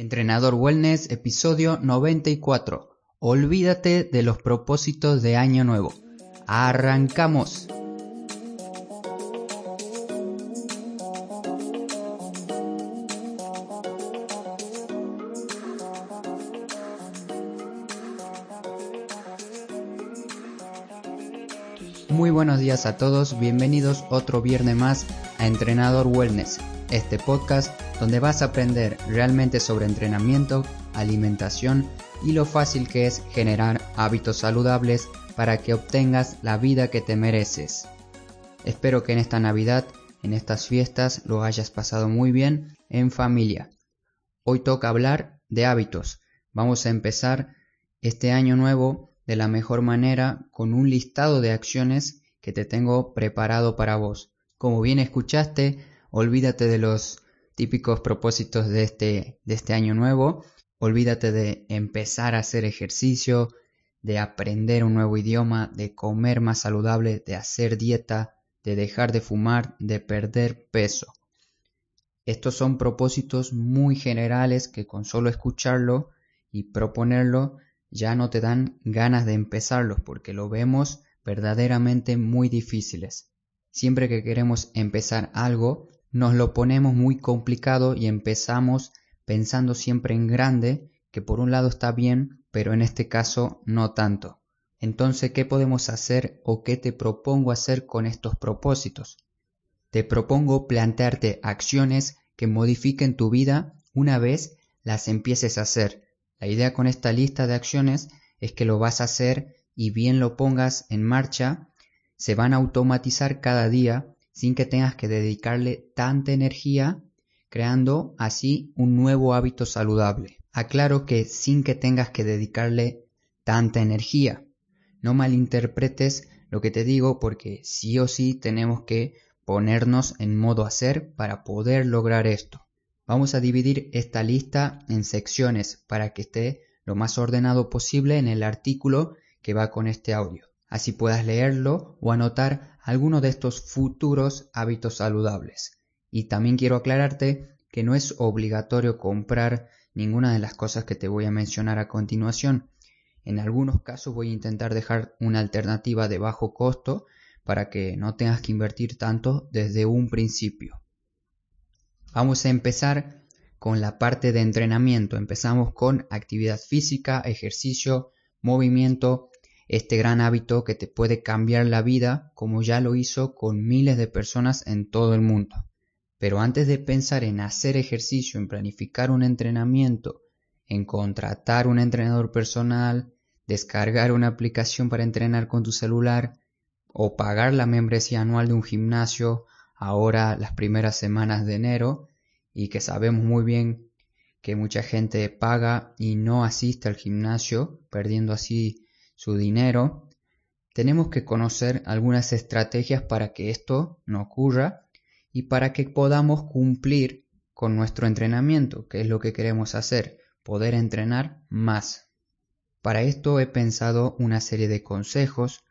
Entrenador Wellness, episodio 94. Olvídate de los propósitos de Año Nuevo. ¡Arrancamos! Muy buenos días a todos, bienvenidos otro viernes más a Entrenador Wellness, este podcast donde vas a aprender realmente sobre entrenamiento, alimentación y lo fácil que es generar hábitos saludables para que obtengas la vida que te mereces. Espero que en esta Navidad, en estas fiestas, lo hayas pasado muy bien en familia. Hoy toca hablar de hábitos. Vamos a empezar este año nuevo de la mejor manera con un listado de acciones que te tengo preparado para vos. Como bien escuchaste, olvídate de los típicos propósitos de este, de este año nuevo. Olvídate de empezar a hacer ejercicio, de aprender un nuevo idioma, de comer más saludable, de hacer dieta, de dejar de fumar, de perder peso. Estos son propósitos muy generales que con solo escucharlo y proponerlo ya no te dan ganas de empezarlos porque lo vemos verdaderamente muy difíciles. Siempre que queremos empezar algo, nos lo ponemos muy complicado y empezamos pensando siempre en grande, que por un lado está bien, pero en este caso no tanto. Entonces, ¿qué podemos hacer o qué te propongo hacer con estos propósitos? Te propongo plantearte acciones que modifiquen tu vida una vez las empieces a hacer. La idea con esta lista de acciones es que lo vas a hacer y bien lo pongas en marcha, se van a automatizar cada día sin que tengas que dedicarle tanta energía, creando así un nuevo hábito saludable. Aclaro que sin que tengas que dedicarle tanta energía. No malinterpretes lo que te digo porque sí o sí tenemos que ponernos en modo hacer para poder lograr esto. Vamos a dividir esta lista en secciones para que esté lo más ordenado posible en el artículo que va con este audio. Así puedas leerlo o anotar alguno de estos futuros hábitos saludables. Y también quiero aclararte que no es obligatorio comprar ninguna de las cosas que te voy a mencionar a continuación. En algunos casos voy a intentar dejar una alternativa de bajo costo para que no tengas que invertir tanto desde un principio. Vamos a empezar con la parte de entrenamiento. Empezamos con actividad física, ejercicio, movimiento este gran hábito que te puede cambiar la vida como ya lo hizo con miles de personas en todo el mundo. Pero antes de pensar en hacer ejercicio, en planificar un entrenamiento, en contratar un entrenador personal, descargar una aplicación para entrenar con tu celular o pagar la membresía anual de un gimnasio ahora las primeras semanas de enero y que sabemos muy bien que mucha gente paga y no asiste al gimnasio, perdiendo así su dinero, tenemos que conocer algunas estrategias para que esto no ocurra y para que podamos cumplir con nuestro entrenamiento, que es lo que queremos hacer, poder entrenar más. Para esto he pensado una serie de consejos.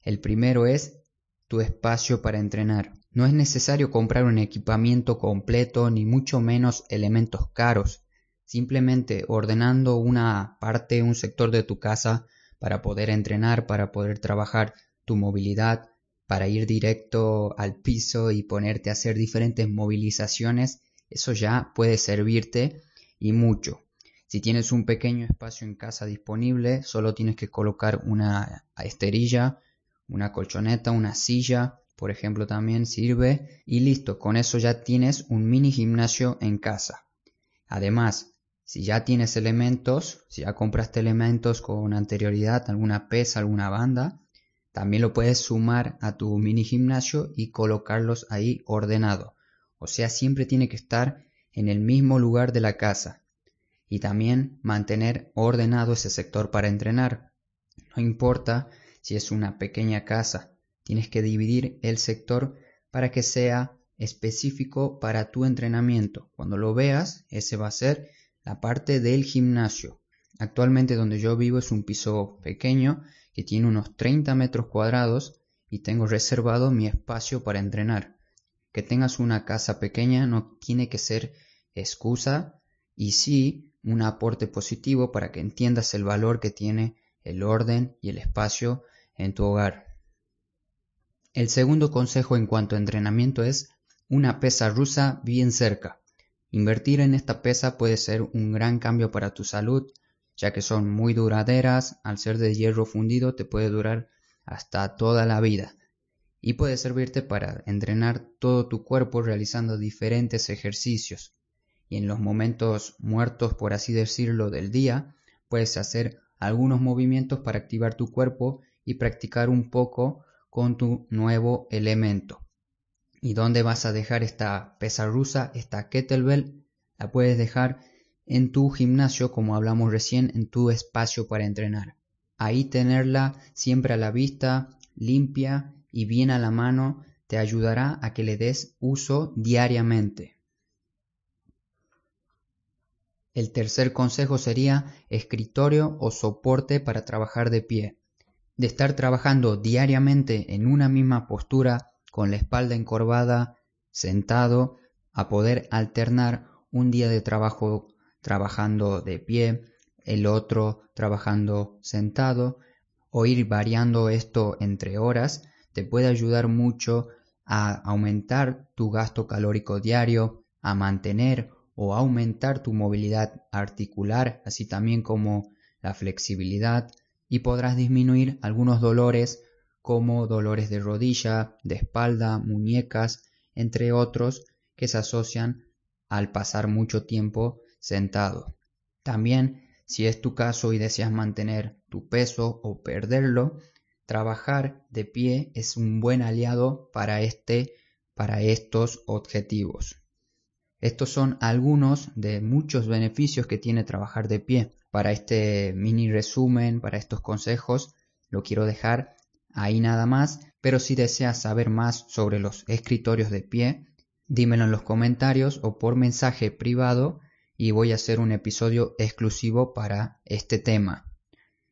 El primero es tu espacio para entrenar. No es necesario comprar un equipamiento completo ni mucho menos elementos caros. Simplemente ordenando una parte, un sector de tu casa para poder entrenar, para poder trabajar tu movilidad, para ir directo al piso y ponerte a hacer diferentes movilizaciones, eso ya puede servirte y mucho. Si tienes un pequeño espacio en casa disponible, solo tienes que colocar una esterilla, una colchoneta, una silla, por ejemplo, también sirve y listo, con eso ya tienes un mini gimnasio en casa. Además, si ya tienes elementos, si ya compraste elementos con anterioridad, alguna pesa, alguna banda, también lo puedes sumar a tu mini gimnasio y colocarlos ahí ordenado. O sea, siempre tiene que estar en el mismo lugar de la casa. Y también mantener ordenado ese sector para entrenar. No importa si es una pequeña casa, tienes que dividir el sector para que sea específico para tu entrenamiento. Cuando lo veas, ese va a ser la parte del gimnasio. Actualmente donde yo vivo es un piso pequeño que tiene unos 30 metros cuadrados y tengo reservado mi espacio para entrenar. Que tengas una casa pequeña no tiene que ser excusa y sí un aporte positivo para que entiendas el valor que tiene el orden y el espacio en tu hogar. El segundo consejo en cuanto a entrenamiento es una pesa rusa bien cerca. Invertir en esta pesa puede ser un gran cambio para tu salud, ya que son muy duraderas, al ser de hierro fundido te puede durar hasta toda la vida y puede servirte para entrenar todo tu cuerpo realizando diferentes ejercicios. Y en los momentos muertos, por así decirlo, del día, puedes hacer algunos movimientos para activar tu cuerpo y practicar un poco con tu nuevo elemento. ¿Y dónde vas a dejar esta pesa rusa, esta kettlebell? La puedes dejar en tu gimnasio, como hablamos recién, en tu espacio para entrenar. Ahí tenerla siempre a la vista, limpia y bien a la mano te ayudará a que le des uso diariamente. El tercer consejo sería escritorio o soporte para trabajar de pie. De estar trabajando diariamente en una misma postura, con la espalda encorvada, sentado, a poder alternar un día de trabajo trabajando de pie, el otro trabajando sentado, o ir variando esto entre horas, te puede ayudar mucho a aumentar tu gasto calórico diario, a mantener o aumentar tu movilidad articular, así también como la flexibilidad, y podrás disminuir algunos dolores como dolores de rodilla, de espalda, muñecas, entre otros que se asocian al pasar mucho tiempo sentado. También, si es tu caso y deseas mantener tu peso o perderlo, Trabajar de pie es un buen aliado para, este, para estos objetivos. Estos son algunos de muchos beneficios que tiene trabajar de pie. Para este mini resumen, para estos consejos, lo quiero dejar ahí nada más, pero si deseas saber más sobre los escritorios de pie, dímelo en los comentarios o por mensaje privado y voy a hacer un episodio exclusivo para este tema.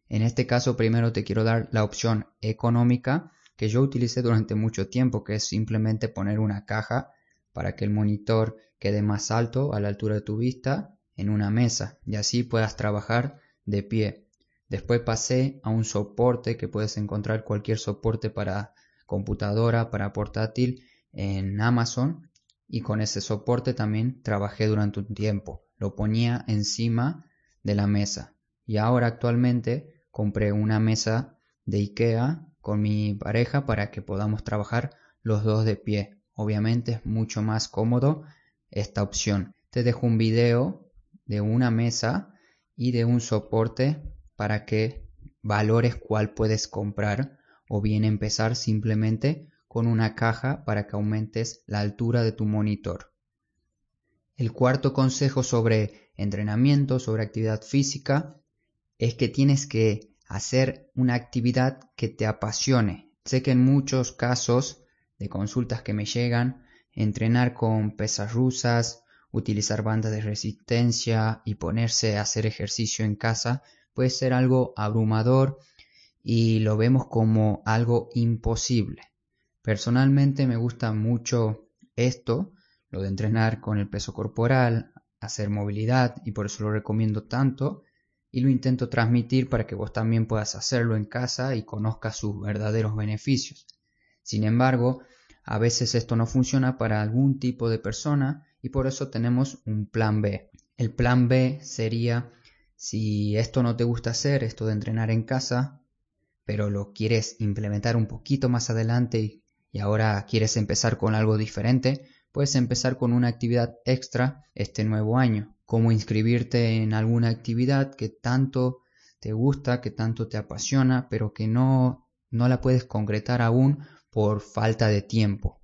En este caso primero te quiero dar la opción económica que yo utilicé durante mucho tiempo, que es simplemente poner una caja para que el monitor quede más alto a la altura de tu vista en una mesa y así puedas trabajar de pie. Después pasé a un soporte que puedes encontrar cualquier soporte para computadora, para portátil en Amazon y con ese soporte también trabajé durante un tiempo. Lo ponía encima de la mesa y ahora actualmente compré una mesa de IKEA con mi pareja para que podamos trabajar los dos de pie. Obviamente es mucho más cómodo esta opción. Te dejo un video de una mesa y de un soporte para que valores cuál puedes comprar o bien empezar simplemente con una caja para que aumentes la altura de tu monitor. El cuarto consejo sobre entrenamiento, sobre actividad física, es que tienes que hacer una actividad que te apasione. Sé que en muchos casos de consultas que me llegan, entrenar con pesas rusas, utilizar bandas de resistencia y ponerse a hacer ejercicio en casa puede ser algo abrumador y lo vemos como algo imposible. Personalmente me gusta mucho esto, lo de entrenar con el peso corporal, hacer movilidad y por eso lo recomiendo tanto y lo intento transmitir para que vos también puedas hacerlo en casa y conozcas sus verdaderos beneficios. Sin embargo, a veces esto no funciona para algún tipo de persona y por eso tenemos un plan B. El plan B sería si esto no te gusta hacer, esto de entrenar en casa, pero lo quieres implementar un poquito más adelante y, ahora quieres empezar con algo diferente, puedes empezar con una actividad extra este nuevo año cómo inscribirte en alguna actividad que tanto te gusta, que tanto te apasiona, pero que no, no la puedes concretar aún por falta de tiempo.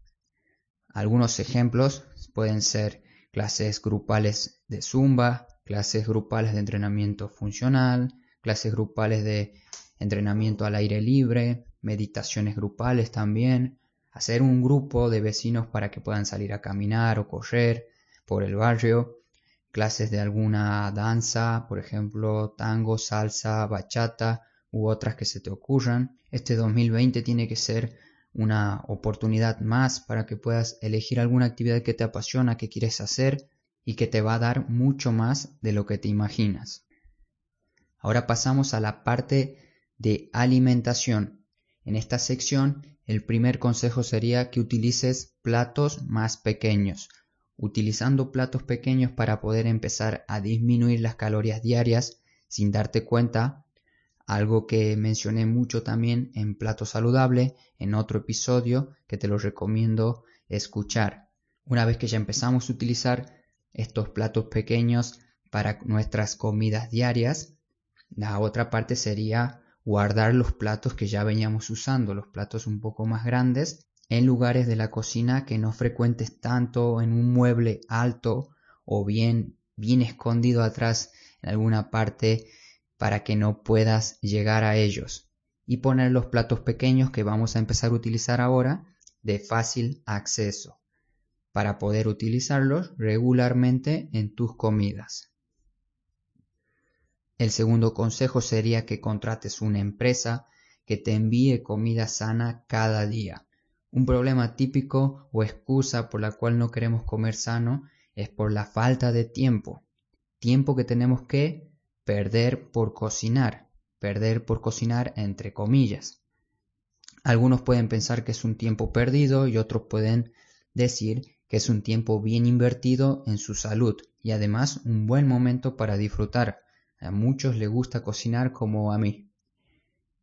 Algunos ejemplos pueden ser clases grupales de zumba, clases grupales de entrenamiento funcional, clases grupales de entrenamiento al aire libre, meditaciones grupales también, hacer un grupo de vecinos para que puedan salir a caminar o correr por el barrio, clases de alguna danza, por ejemplo, tango, salsa, bachata u otras que se te ocurran. Este 2020 tiene que ser una oportunidad más para que puedas elegir alguna actividad que te apasiona, que quieres hacer y que te va a dar mucho más de lo que te imaginas. Ahora pasamos a la parte de alimentación. En esta sección, el primer consejo sería que utilices platos más pequeños, utilizando platos pequeños para poder empezar a disminuir las calorías diarias sin darte cuenta, algo que mencioné mucho también en Plato Saludable, en otro episodio que te lo recomiendo escuchar. Una vez que ya empezamos a utilizar estos platos pequeños para nuestras comidas diarias, la otra parte sería guardar los platos que ya veníamos usando, los platos un poco más grandes, en lugares de la cocina que no frecuentes tanto en un mueble alto o bien bien escondido atrás en alguna parte para que no puedas llegar a ellos. Y poner los platos pequeños que vamos a empezar a utilizar ahora de fácil acceso para poder utilizarlos regularmente en tus comidas. El segundo consejo sería que contrates una empresa que te envíe comida sana cada día. Un problema típico o excusa por la cual no queremos comer sano es por la falta de tiempo. Tiempo que tenemos que perder por cocinar. Perder por cocinar entre comillas. Algunos pueden pensar que es un tiempo perdido y otros pueden decir que es un tiempo bien invertido en su salud y además un buen momento para disfrutar a muchos les gusta cocinar como a mí.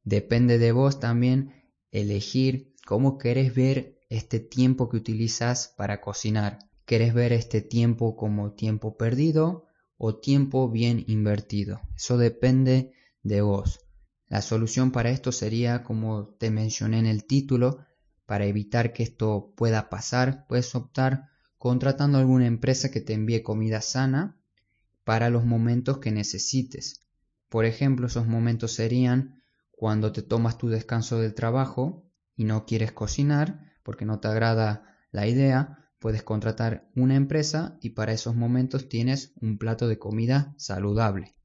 Depende de vos también elegir cómo querés ver este tiempo que utilizas para cocinar. ¿Querés ver este tiempo como tiempo perdido o tiempo bien invertido? Eso depende de vos. La solución para esto sería, como te mencioné en el título, para evitar que esto pueda pasar, puedes optar contratando alguna empresa que te envíe comida sana para los momentos que necesites. Por ejemplo, esos momentos serían cuando te tomas tu descanso del trabajo y no quieres cocinar porque no te agrada la idea, puedes contratar una empresa y para esos momentos tienes un plato de comida saludable.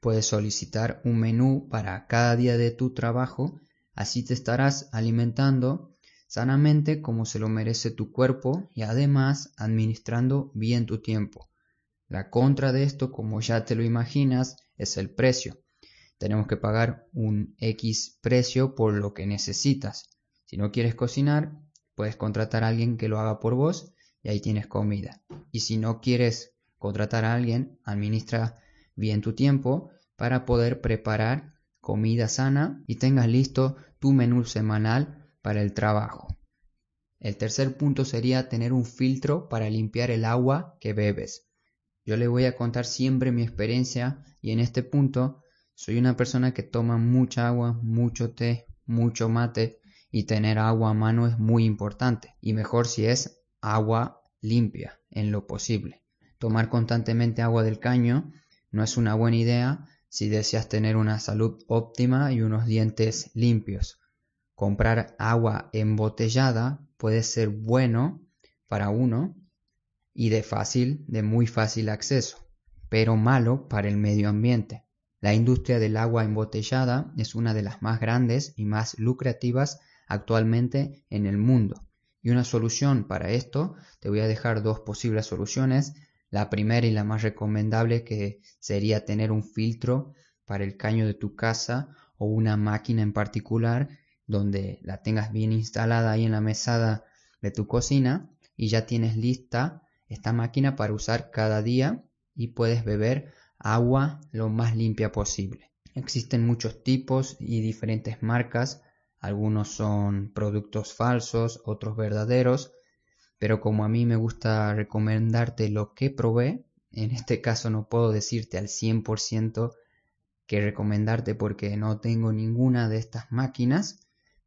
Puedes solicitar un menú para cada día de tu trabajo, así te estarás alimentando sanamente como se lo merece tu cuerpo y además administrando bien tu tiempo. La contra de esto, como ya te lo imaginas, es el precio. Tenemos que pagar un X precio por lo que necesitas. Si no quieres cocinar, puedes contratar a alguien que lo haga por vos y ahí tienes comida. Y si no quieres contratar a alguien, administra bien tu tiempo para poder preparar comida sana y tengas listo tu menú semanal para el trabajo. El tercer punto sería tener un filtro para limpiar el agua que bebes. Yo le voy a contar siempre mi experiencia y en este punto soy una persona que toma mucha agua, mucho té, mucho mate y tener agua a mano es muy importante y mejor si es agua limpia en lo posible. Tomar constantemente agua del caño no es una buena idea si deseas tener una salud óptima y unos dientes limpios. Comprar agua embotellada puede ser bueno para uno y de fácil, de muy fácil acceso, pero malo para el medio ambiente. La industria del agua embotellada es una de las más grandes y más lucrativas actualmente en el mundo. Y una solución para esto, te voy a dejar dos posibles soluciones. La primera y la más recomendable que sería tener un filtro para el caño de tu casa o una máquina en particular donde la tengas bien instalada ahí en la mesada de tu cocina y ya tienes lista esta máquina para usar cada día y puedes beber agua lo más limpia posible. Existen muchos tipos y diferentes marcas, algunos son productos falsos, otros verdaderos, pero como a mí me gusta recomendarte lo que probé, en este caso no puedo decirte al 100% que recomendarte porque no tengo ninguna de estas máquinas,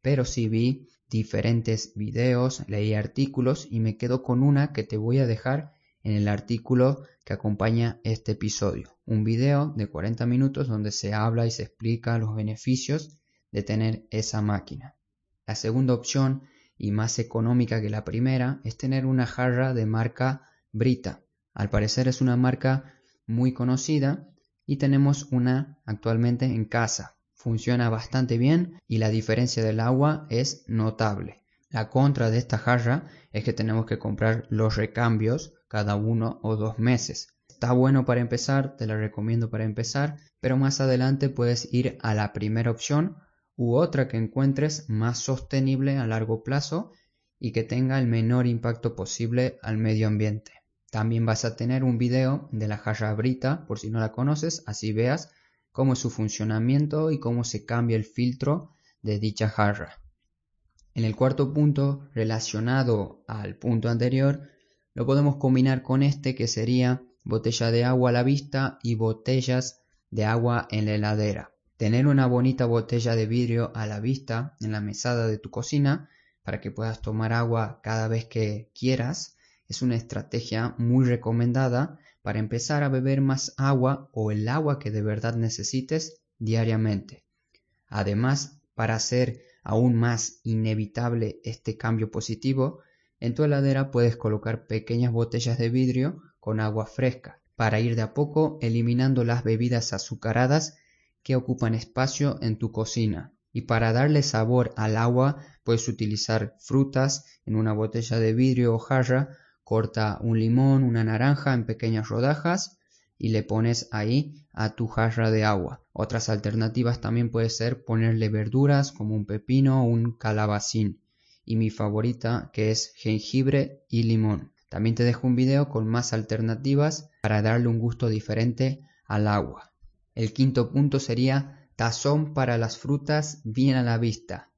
pero sí vi diferentes videos, leí artículos y me quedo con una que te voy a dejar en el artículo que acompaña este episodio. Un video de 40 minutos donde se habla y se explica los beneficios de tener esa máquina. La segunda opción y más económica que la primera es tener una jarra de marca Brita. Al parecer es una marca muy conocida y tenemos una actualmente en casa funciona bastante bien y la diferencia del agua es notable. La contra de esta jarra es que tenemos que comprar los recambios cada uno o dos meses. Está bueno para empezar, te la recomiendo para empezar, pero más adelante puedes ir a la primera opción u otra que encuentres más sostenible a largo plazo y que tenga el menor impacto posible al medio ambiente. También vas a tener un video de la jarra brita, por si no la conoces, así veas cómo es su funcionamiento y cómo se cambia el filtro de dicha jarra. En el cuarto punto, relacionado al punto anterior, lo podemos combinar con este que sería botella de agua a la vista y botellas de agua en la heladera. Tener una bonita botella de vidrio a la vista en la mesada de tu cocina para que puedas tomar agua cada vez que quieras es una estrategia muy recomendada para empezar a beber más agua o el agua que de verdad necesites diariamente. Además, para hacer aún más inevitable este cambio positivo, en tu heladera puedes colocar pequeñas botellas de vidrio con agua fresca para ir de a poco eliminando las bebidas azucaradas que ocupan espacio en tu cocina. Y para darle sabor al agua puedes utilizar frutas en una botella de vidrio o jarra, corta un limón, una naranja en pequeñas rodajas y le pones ahí a tu jarra de agua. Otras alternativas también puede ser ponerle verduras como un pepino o un calabacín. Y mi favorita que es jengibre y limón. También te dejo un video con más alternativas para darle un gusto diferente al agua. El quinto punto sería tazón para las frutas bien a la vista.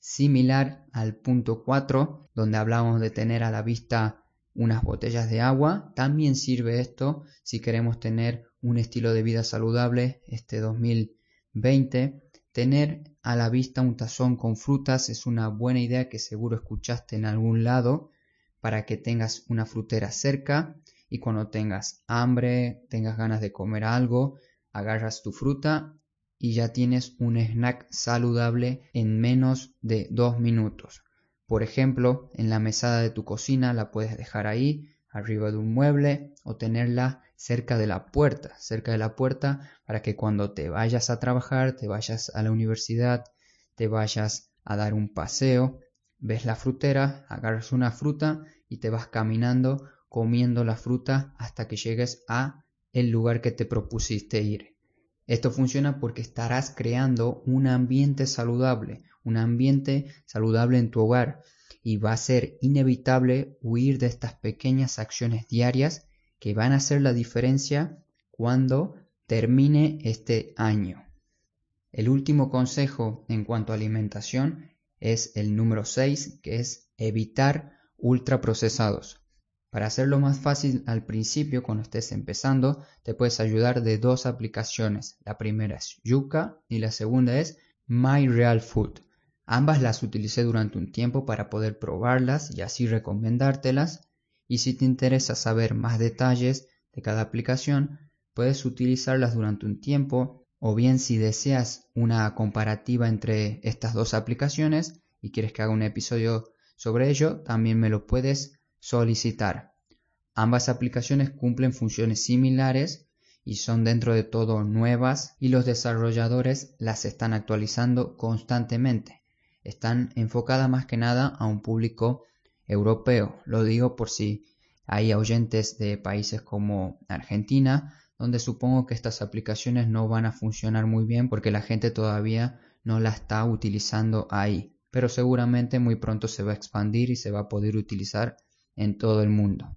Similar al punto 4, donde hablamos de tener a la vista unas botellas de agua, también sirve esto si queremos tener un estilo de vida saludable este 2020. Tener a la vista un tazón con frutas es una buena idea que seguro escuchaste en algún lado para que tengas una frutera cerca y cuando tengas hambre, tengas ganas de comer algo, agarras tu fruta y ya tienes un snack saludable en menos de dos minutos. Por ejemplo, en la mesada de tu cocina la puedes dejar ahí, arriba de un mueble o tenerla cerca de la puerta, cerca de la puerta para que cuando te vayas a trabajar, te vayas a la universidad, te vayas a dar un paseo, ves la frutera, agarras una fruta y te vas caminando comiendo la fruta hasta que llegues a el lugar que te propusiste ir. Esto funciona porque estarás creando un ambiente saludable, un ambiente saludable en tu hogar y va a ser inevitable huir de estas pequeñas acciones diarias que van a hacer la diferencia cuando termine este año. El último consejo en cuanto a alimentación es el número 6, que es evitar ultraprocesados. Para hacerlo más fácil al principio, cuando estés empezando, te puedes ayudar de dos aplicaciones. La primera es Yuka y la segunda es My Real Food. Ambas las utilicé durante un tiempo para poder probarlas y así recomendártelas. Y si te interesa saber más detalles de cada aplicación, puedes utilizarlas durante un tiempo o bien si deseas una comparativa entre estas dos aplicaciones y quieres que haga un episodio sobre ello, también me lo puedes solicitar. Ambas aplicaciones cumplen funciones similares y son dentro de todo nuevas y los desarrolladores las están actualizando constantemente. Están enfocadas más que nada a un público europeo. Lo digo por si hay oyentes de países como Argentina, donde supongo que estas aplicaciones no van a funcionar muy bien porque la gente todavía no la está utilizando ahí. Pero seguramente muy pronto se va a expandir y se va a poder utilizar en todo el mundo.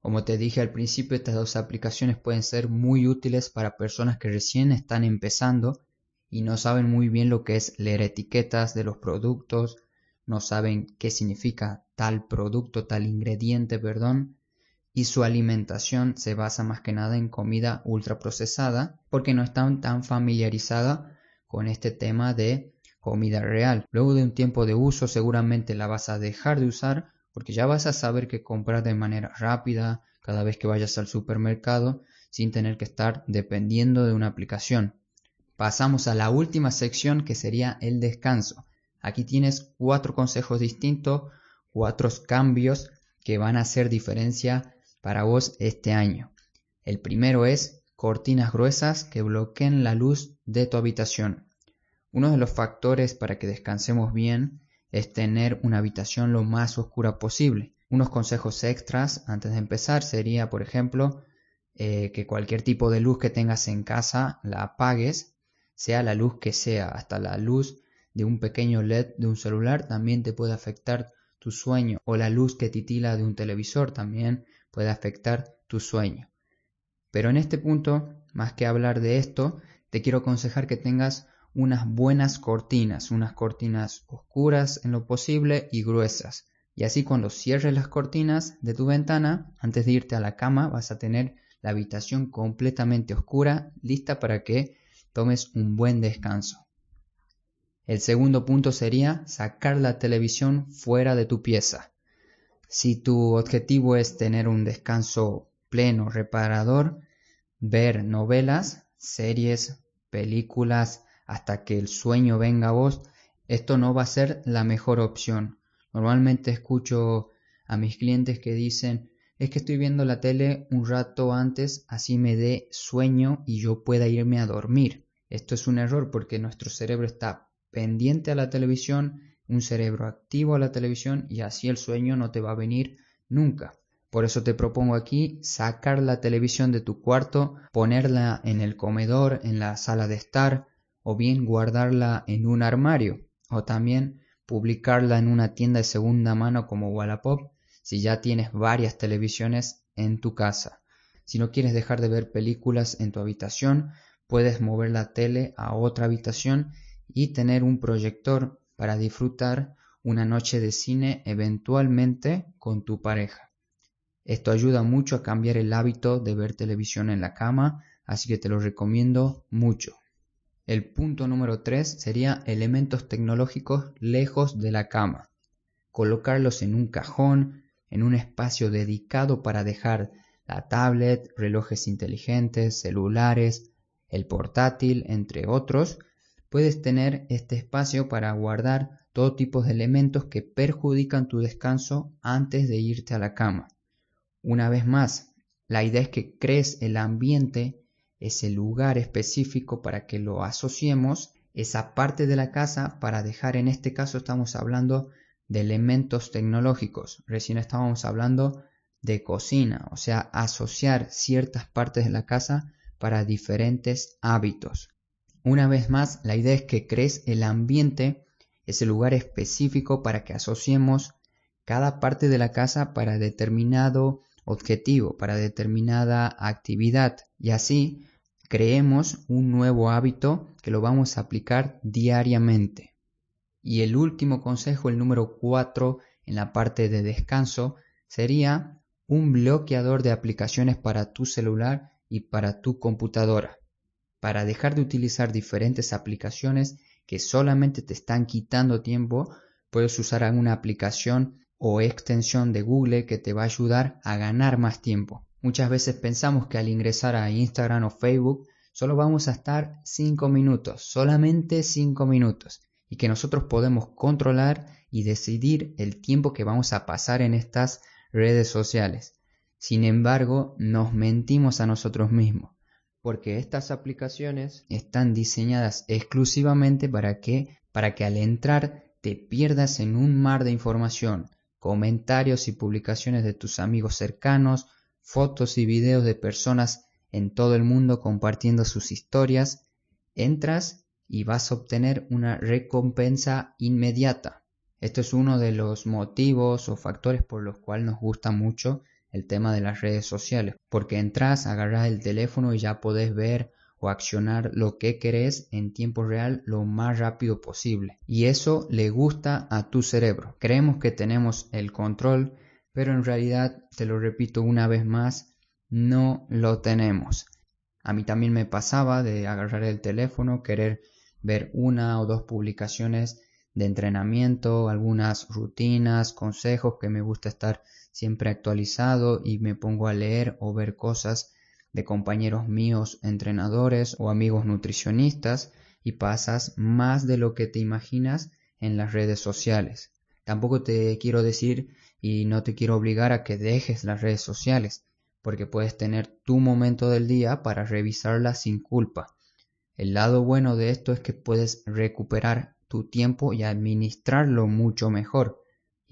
Como te dije al principio, estas dos aplicaciones pueden ser muy útiles para personas que recién están empezando y no saben muy bien lo que es leer etiquetas de los productos, no saben qué significa tal producto, tal ingrediente, perdón, y su alimentación se basa más que nada en comida ultraprocesada porque no están tan familiarizada con este tema de comida real. Luego de un tiempo de uso seguramente la vas a dejar de usar porque ya vas a saber qué comprar de manera rápida cada vez que vayas al supermercado sin tener que estar dependiendo de una aplicación. Pasamos a la última sección que sería el descanso. Aquí tienes cuatro consejos distintos, cuatro cambios que van a hacer diferencia para vos este año. El primero es cortinas gruesas que bloqueen la luz de tu habitación. Uno de los factores para que descansemos bien es tener una habitación lo más oscura posible. Unos consejos extras antes de empezar sería, por ejemplo, eh, que cualquier tipo de luz que tengas en casa la apagues, sea la luz que sea, hasta la luz de un pequeño LED de un celular también te puede afectar tu sueño o la luz que titila de un televisor también puede afectar tu sueño. Pero en este punto, más que hablar de esto, te quiero aconsejar que tengas unas buenas cortinas, unas cortinas oscuras en lo posible y gruesas. Y así cuando cierres las cortinas de tu ventana, antes de irte a la cama, vas a tener la habitación completamente oscura, lista para que tomes un buen descanso. El segundo punto sería sacar la televisión fuera de tu pieza. Si tu objetivo es tener un descanso pleno, reparador, ver novelas, series, películas, hasta que el sueño venga a vos, esto no va a ser la mejor opción. Normalmente escucho a mis clientes que dicen, es que estoy viendo la tele un rato antes, así me dé sueño y yo pueda irme a dormir. Esto es un error porque nuestro cerebro está pendiente a la televisión, un cerebro activo a la televisión y así el sueño no te va a venir nunca. Por eso te propongo aquí sacar la televisión de tu cuarto, ponerla en el comedor, en la sala de estar, o bien guardarla en un armario, o también publicarla en una tienda de segunda mano como Wallapop si ya tienes varias televisiones en tu casa. Si no quieres dejar de ver películas en tu habitación, puedes mover la tele a otra habitación y tener un proyector para disfrutar una noche de cine eventualmente con tu pareja. Esto ayuda mucho a cambiar el hábito de ver televisión en la cama, así que te lo recomiendo mucho. El punto número 3 sería elementos tecnológicos lejos de la cama. Colocarlos en un cajón, en un espacio dedicado para dejar la tablet, relojes inteligentes, celulares, el portátil, entre otros. Puedes tener este espacio para guardar todo tipo de elementos que perjudican tu descanso antes de irte a la cama. Una vez más, la idea es que crees el ambiente, ese lugar específico para que lo asociemos, esa parte de la casa para dejar, en este caso estamos hablando de elementos tecnológicos, recién estábamos hablando de cocina, o sea, asociar ciertas partes de la casa para diferentes hábitos. Una vez más, la idea es que crees el ambiente, ese lugar específico para que asociemos cada parte de la casa para determinado objetivo, para determinada actividad y así creemos un nuevo hábito que lo vamos a aplicar diariamente. Y el último consejo, el número 4 en la parte de descanso, sería un bloqueador de aplicaciones para tu celular y para tu computadora, para dejar de utilizar diferentes aplicaciones que solamente te están quitando tiempo, puedes usar alguna aplicación o extensión de Google que te va a ayudar a ganar más tiempo. Muchas veces pensamos que al ingresar a Instagram o Facebook solo vamos a estar 5 minutos, solamente 5 minutos, y que nosotros podemos controlar y decidir el tiempo que vamos a pasar en estas redes sociales. Sin embargo, nos mentimos a nosotros mismos, porque estas aplicaciones están diseñadas exclusivamente para que para que al entrar te pierdas en un mar de información, comentarios y publicaciones de tus amigos cercanos, fotos y videos de personas en todo el mundo compartiendo sus historias, entras y vas a obtener una recompensa inmediata. Esto es uno de los motivos o factores por los cuales nos gusta mucho el tema de las redes sociales, porque entras, agarras el teléfono y ya podés ver o accionar lo que querés en tiempo real lo más rápido posible. Y eso le gusta a tu cerebro. Creemos que tenemos el control, pero en realidad, te lo repito una vez más, no lo tenemos. A mí también me pasaba de agarrar el teléfono, querer ver una o dos publicaciones de entrenamiento, algunas rutinas, consejos que me gusta estar siempre actualizado y me pongo a leer o ver cosas de compañeros míos entrenadores o amigos nutricionistas y pasas más de lo que te imaginas en las redes sociales. Tampoco te quiero decir y no te quiero obligar a que dejes las redes sociales, porque puedes tener tu momento del día para revisarlas sin culpa. El lado bueno de esto es que puedes recuperar tu tiempo y administrarlo mucho mejor.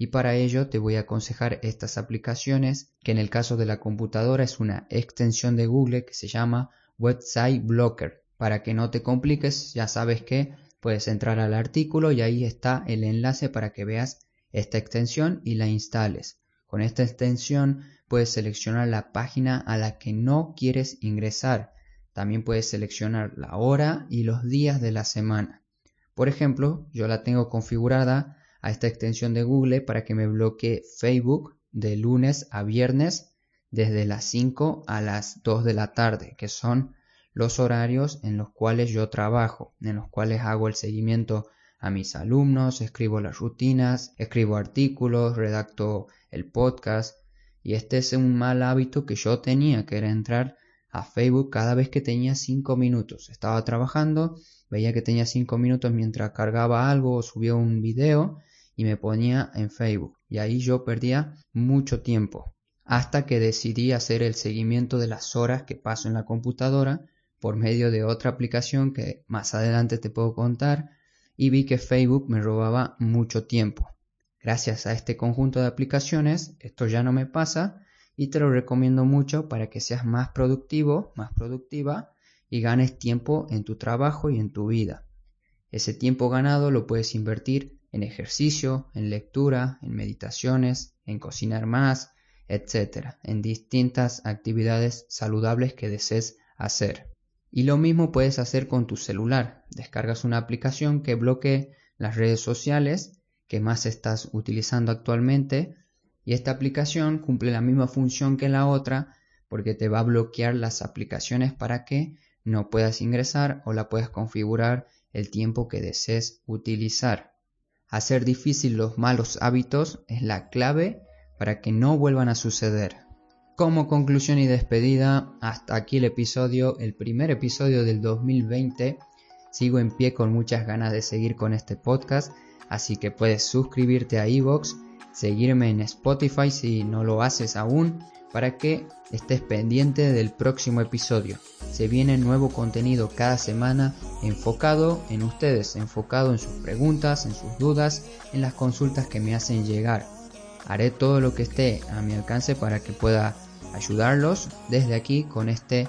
Y para ello te voy a aconsejar estas aplicaciones, que en el caso de la computadora es una extensión de Google que se llama Website Blocker. Para que no te compliques, ya sabes que puedes entrar al artículo y ahí está el enlace para que veas esta extensión y la instales. Con esta extensión puedes seleccionar la página a la que no quieres ingresar. También puedes seleccionar la hora y los días de la semana. Por ejemplo, yo la tengo configurada a esta extensión de Google para que me bloquee Facebook de lunes a viernes desde las 5 a las 2 de la tarde, que son los horarios en los cuales yo trabajo, en los cuales hago el seguimiento a mis alumnos, escribo las rutinas, escribo artículos, redacto el podcast y este es un mal hábito que yo tenía, que era entrar a Facebook cada vez que tenía 5 minutos. Estaba trabajando, veía que tenía 5 minutos mientras cargaba algo o subía un video y me ponía en Facebook. Y ahí yo perdía mucho tiempo. Hasta que decidí hacer el seguimiento de las horas que paso en la computadora por medio de otra aplicación que más adelante te puedo contar y vi que Facebook me robaba mucho tiempo. Gracias a este conjunto de aplicaciones esto ya no me pasa y te lo recomiendo mucho para que seas más productivo, más productiva y ganes tiempo en tu trabajo y en tu vida. Ese tiempo ganado lo puedes invertir en ejercicio, en lectura, en meditaciones, en cocinar más, etc., en distintas actividades saludables que desees hacer. Y lo mismo puedes hacer con tu celular. Descargas una aplicación que bloquee las redes sociales que más estás utilizando actualmente y esta aplicación cumple la misma función que la otra porque te va a bloquear las aplicaciones para que no puedas ingresar o la puedas configurar el tiempo que desees utilizar. Hacer difícil los malos hábitos es la clave para que no vuelvan a suceder. Como conclusión y despedida, hasta aquí el episodio, el primer episodio del 2020. Sigo en pie con muchas ganas de seguir con este podcast, así que puedes suscribirte a Evox, seguirme en Spotify si no lo haces aún, para que estés pendiente del próximo episodio. Se viene nuevo contenido cada semana enfocado en ustedes, enfocado en sus preguntas, en sus dudas, en las consultas que me hacen llegar. Haré todo lo que esté a mi alcance para que pueda ayudarlos desde aquí con este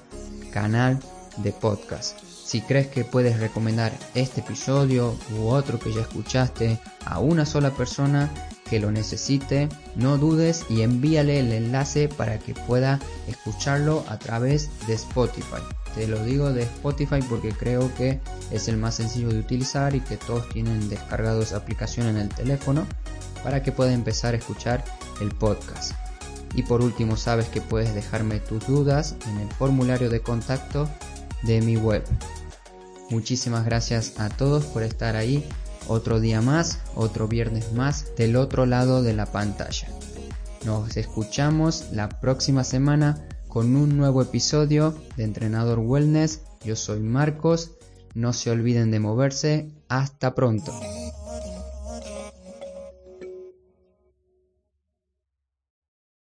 canal de podcast. Si crees que puedes recomendar este episodio u otro que ya escuchaste a una sola persona que lo necesite, no dudes y envíale el enlace para que pueda escucharlo a través de Spotify. Te lo digo de Spotify porque creo que es el más sencillo de utilizar y que todos tienen descargado esa aplicación en el teléfono para que pueda empezar a escuchar el podcast. Y por último, sabes que puedes dejarme tus dudas en el formulario de contacto de mi web. Muchísimas gracias a todos por estar ahí. Otro día más, otro viernes más del otro lado de la pantalla. Nos escuchamos la próxima semana con un nuevo episodio de Entrenador Wellness. Yo soy Marcos. No se olviden de moverse. Hasta pronto.